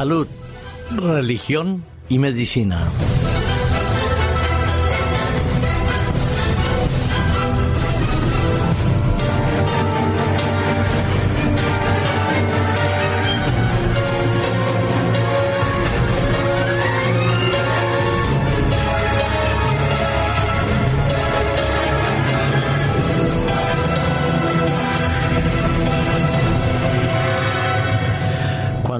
Salud, religión y medicina.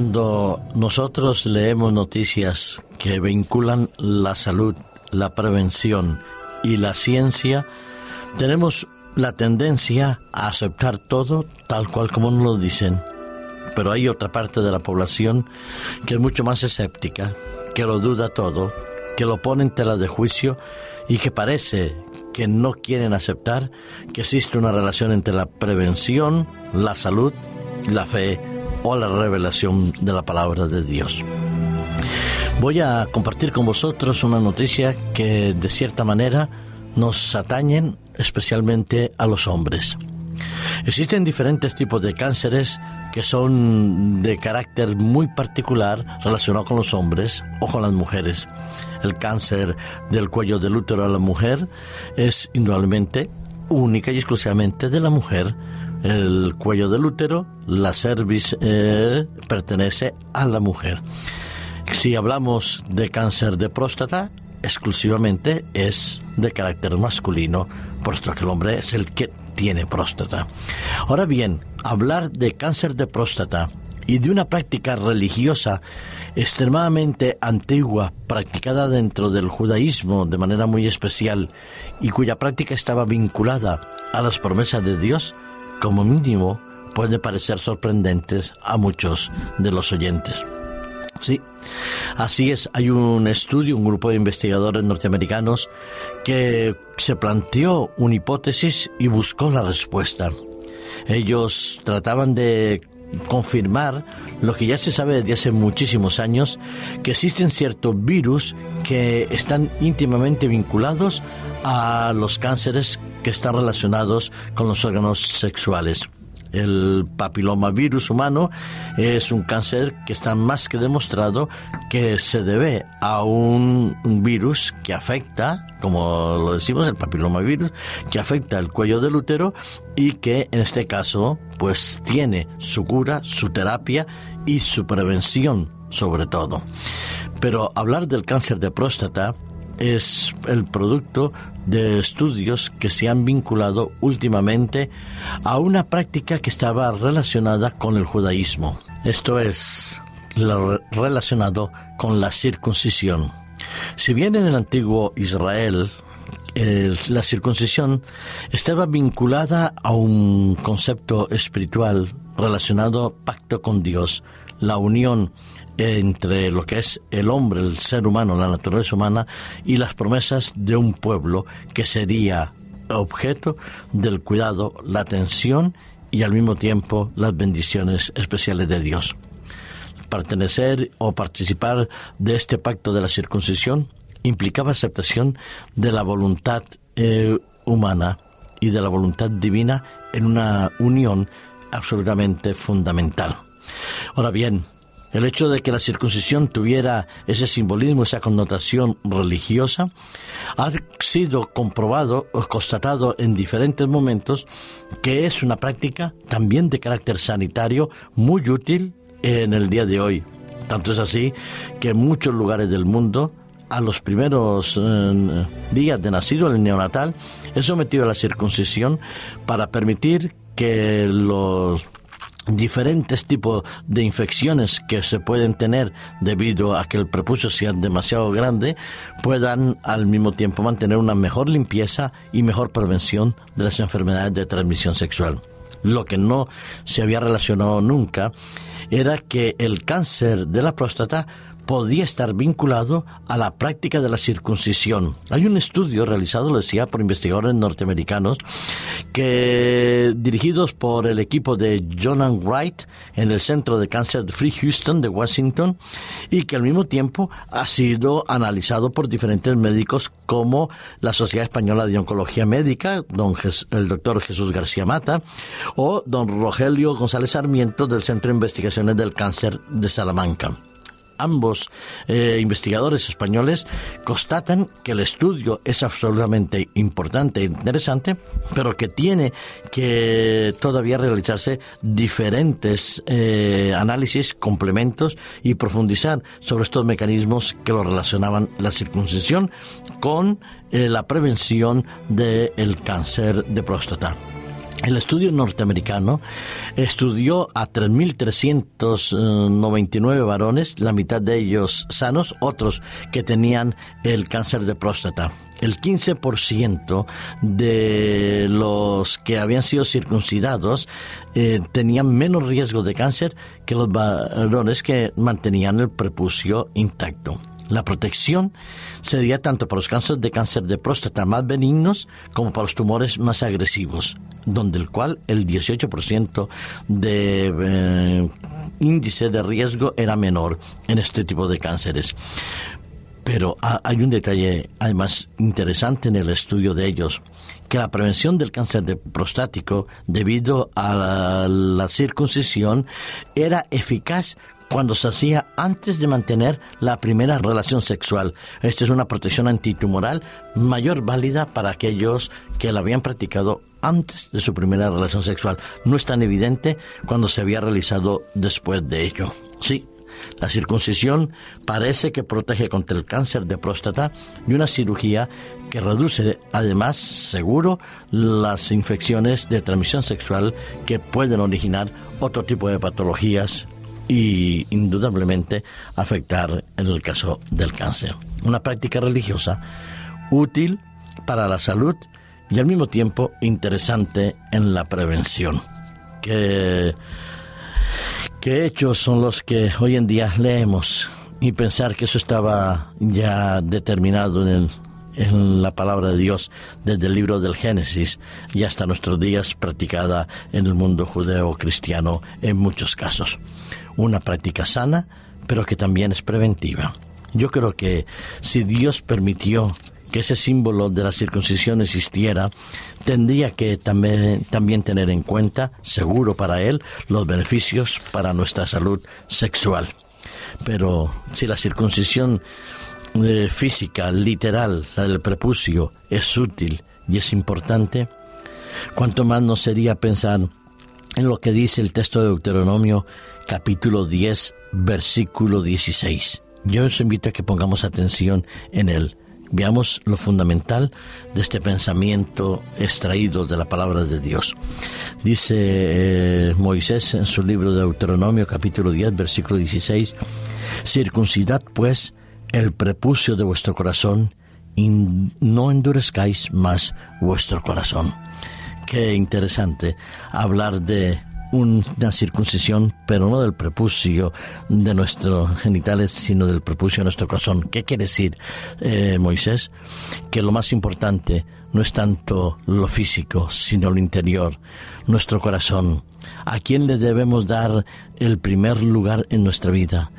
Cuando nosotros leemos noticias que vinculan la salud, la prevención y la ciencia, tenemos la tendencia a aceptar todo tal cual como nos lo dicen. Pero hay otra parte de la población que es mucho más escéptica, que lo duda todo, que lo pone en tela de juicio y que parece que no quieren aceptar que existe una relación entre la prevención, la salud, la fe o la revelación de la palabra de Dios. Voy a compartir con vosotros una noticia que de cierta manera nos atañen especialmente a los hombres. Existen diferentes tipos de cánceres que son de carácter muy particular relacionado con los hombres o con las mujeres. El cáncer del cuello del útero a la mujer es indudablemente única y exclusivamente de la mujer el cuello del útero, la cervix eh, pertenece a la mujer. Si hablamos de cáncer de próstata, exclusivamente es de carácter masculino, puesto que el hombre es el que tiene próstata. Ahora bien, hablar de cáncer de próstata y de una práctica religiosa extremadamente antigua, practicada dentro del judaísmo de manera muy especial y cuya práctica estaba vinculada a las promesas de Dios, como mínimo, puede parecer sorprendentes a muchos de los oyentes. Sí, así es. Hay un estudio, un grupo de investigadores norteamericanos que se planteó una hipótesis y buscó la respuesta. Ellos trataban de confirmar lo que ya se sabe desde hace muchísimos años, que existen ciertos virus que están íntimamente vinculados a los cánceres que están relacionados con los órganos sexuales. El papilomavirus humano es un cáncer que está más que demostrado que se debe a un virus que afecta, como lo decimos, el papilomavirus, que afecta el cuello del útero y que en este caso pues tiene su cura, su terapia y su prevención sobre todo. Pero hablar del cáncer de próstata es el producto de estudios que se han vinculado últimamente a una práctica que estaba relacionada con el judaísmo. Esto es relacionado con la circuncisión. Si bien en el antiguo Israel la circuncisión estaba vinculada a un concepto espiritual relacionado pacto con Dios, la unión entre lo que es el hombre, el ser humano, la naturaleza humana y las promesas de un pueblo que sería objeto del cuidado, la atención y al mismo tiempo las bendiciones especiales de Dios. Pertenecer o participar de este pacto de la circuncisión implicaba aceptación de la voluntad eh, humana y de la voluntad divina en una unión absolutamente fundamental. Ahora bien, el hecho de que la circuncisión tuviera ese simbolismo, esa connotación religiosa, ha sido comprobado o constatado en diferentes momentos que es una práctica también de carácter sanitario muy útil en el día de hoy. Tanto es así que en muchos lugares del mundo, a los primeros eh, días de nacido, el neonatal, es sometido a la circuncisión para permitir que los diferentes tipos de infecciones que se pueden tener debido a que el prepucio sea demasiado grande puedan al mismo tiempo mantener una mejor limpieza y mejor prevención de las enfermedades de transmisión sexual. Lo que no se había relacionado nunca era que el cáncer de la próstata podía estar vinculado a la práctica de la circuncisión. Hay un estudio realizado, lo decía, por investigadores norteamericanos, que dirigidos por el equipo de Jonan Wright en el Centro de Cáncer Free Houston de Washington y que al mismo tiempo ha sido analizado por diferentes médicos como la Sociedad Española de Oncología Médica, don el doctor Jesús García Mata, o don Rogelio González Sarmiento del Centro de Investigaciones del Cáncer de Salamanca. Ambos eh, investigadores españoles constatan que el estudio es absolutamente importante e interesante, pero que tiene que todavía realizarse diferentes eh, análisis, complementos y profundizar sobre estos mecanismos que lo relacionaban la circuncisión con eh, la prevención del cáncer de próstata. El estudio norteamericano estudió a 3.399 varones, la mitad de ellos sanos, otros que tenían el cáncer de próstata. El 15% de los que habían sido circuncidados eh, tenían menos riesgo de cáncer que los varones que mantenían el prepucio intacto. La protección sería tanto para los cánceres de cáncer de próstata más benignos como para los tumores más agresivos, donde el cual el 18% de eh, índice de riesgo era menor en este tipo de cánceres. Pero hay un detalle además interesante en el estudio de ellos, que la prevención del cáncer de prostático debido a la circuncisión era eficaz cuando se hacía antes de mantener la primera relación sexual. Esta es una protección antitumoral mayor válida para aquellos que la habían practicado antes de su primera relación sexual. No es tan evidente cuando se había realizado después de ello. Sí, la circuncisión parece que protege contra el cáncer de próstata y una cirugía que reduce además seguro las infecciones de transmisión sexual que pueden originar otro tipo de patologías y indudablemente afectar en el caso del cáncer. Una práctica religiosa útil para la salud y al mismo tiempo interesante en la prevención. ¿Qué, qué hechos son los que hoy en día leemos y pensar que eso estaba ya determinado en, en la palabra de Dios desde el libro del Génesis y hasta nuestros días practicada en el mundo judeo cristiano en muchos casos una práctica sana, pero que también es preventiva. Yo creo que si Dios permitió que ese símbolo de la circuncisión existiera, tendría que también, tener en cuenta, seguro para él, los beneficios para nuestra salud sexual. Pero si la circuncisión eh, física, literal, la del prepucio, es útil y es importante, cuanto más nos sería pensar en lo que dice el texto de Deuteronomio capítulo 10, versículo 16. Yo os invito a que pongamos atención en él. Veamos lo fundamental de este pensamiento extraído de la palabra de Dios. Dice eh, Moisés en su libro de Deuteronomio capítulo 10 versículo 16, Circuncidad pues el prepucio de vuestro corazón y no endurezcáis más vuestro corazón. Qué interesante hablar de una circuncisión, pero no del prepucio de nuestros genitales, sino del prepucio de nuestro corazón. ¿Qué quiere decir eh, Moisés? Que lo más importante no es tanto lo físico, sino lo interior, nuestro corazón. ¿A quién le debemos dar el primer lugar en nuestra vida?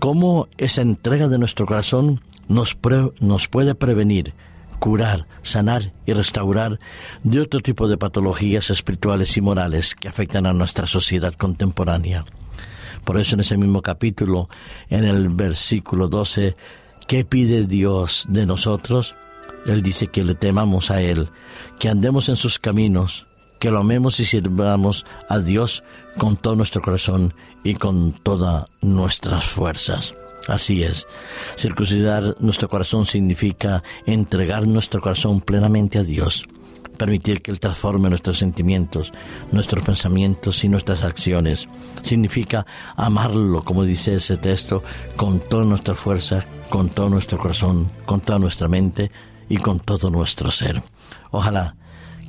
¿Cómo esa entrega de nuestro corazón nos, nos puede prevenir curar, sanar y restaurar de otro tipo de patologías espirituales y morales que afectan a nuestra sociedad contemporánea. Por eso en ese mismo capítulo, en el versículo 12, ¿qué pide Dios de nosotros? Él dice que le temamos a Él, que andemos en sus caminos, que lo amemos y sirvamos a Dios con todo nuestro corazón y con todas nuestras fuerzas. Así es. Circuncidar nuestro corazón significa entregar nuestro corazón plenamente a Dios, permitir que Él transforme nuestros sentimientos, nuestros pensamientos y nuestras acciones. Significa amarlo, como dice ese texto, con toda nuestra fuerza, con todo nuestro corazón, con toda nuestra mente y con todo nuestro ser. Ojalá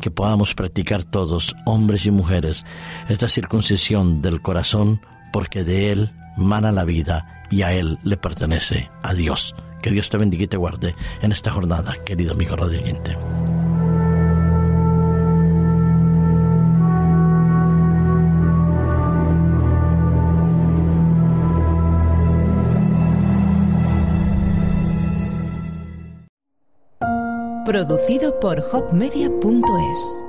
que podamos practicar todos, hombres y mujeres, esta circuncisión del corazón, porque de Él mana la vida y a Él le pertenece, a Dios. Que Dios te bendiga y te guarde en esta jornada, querido amigo radio Producido por hopmedia.es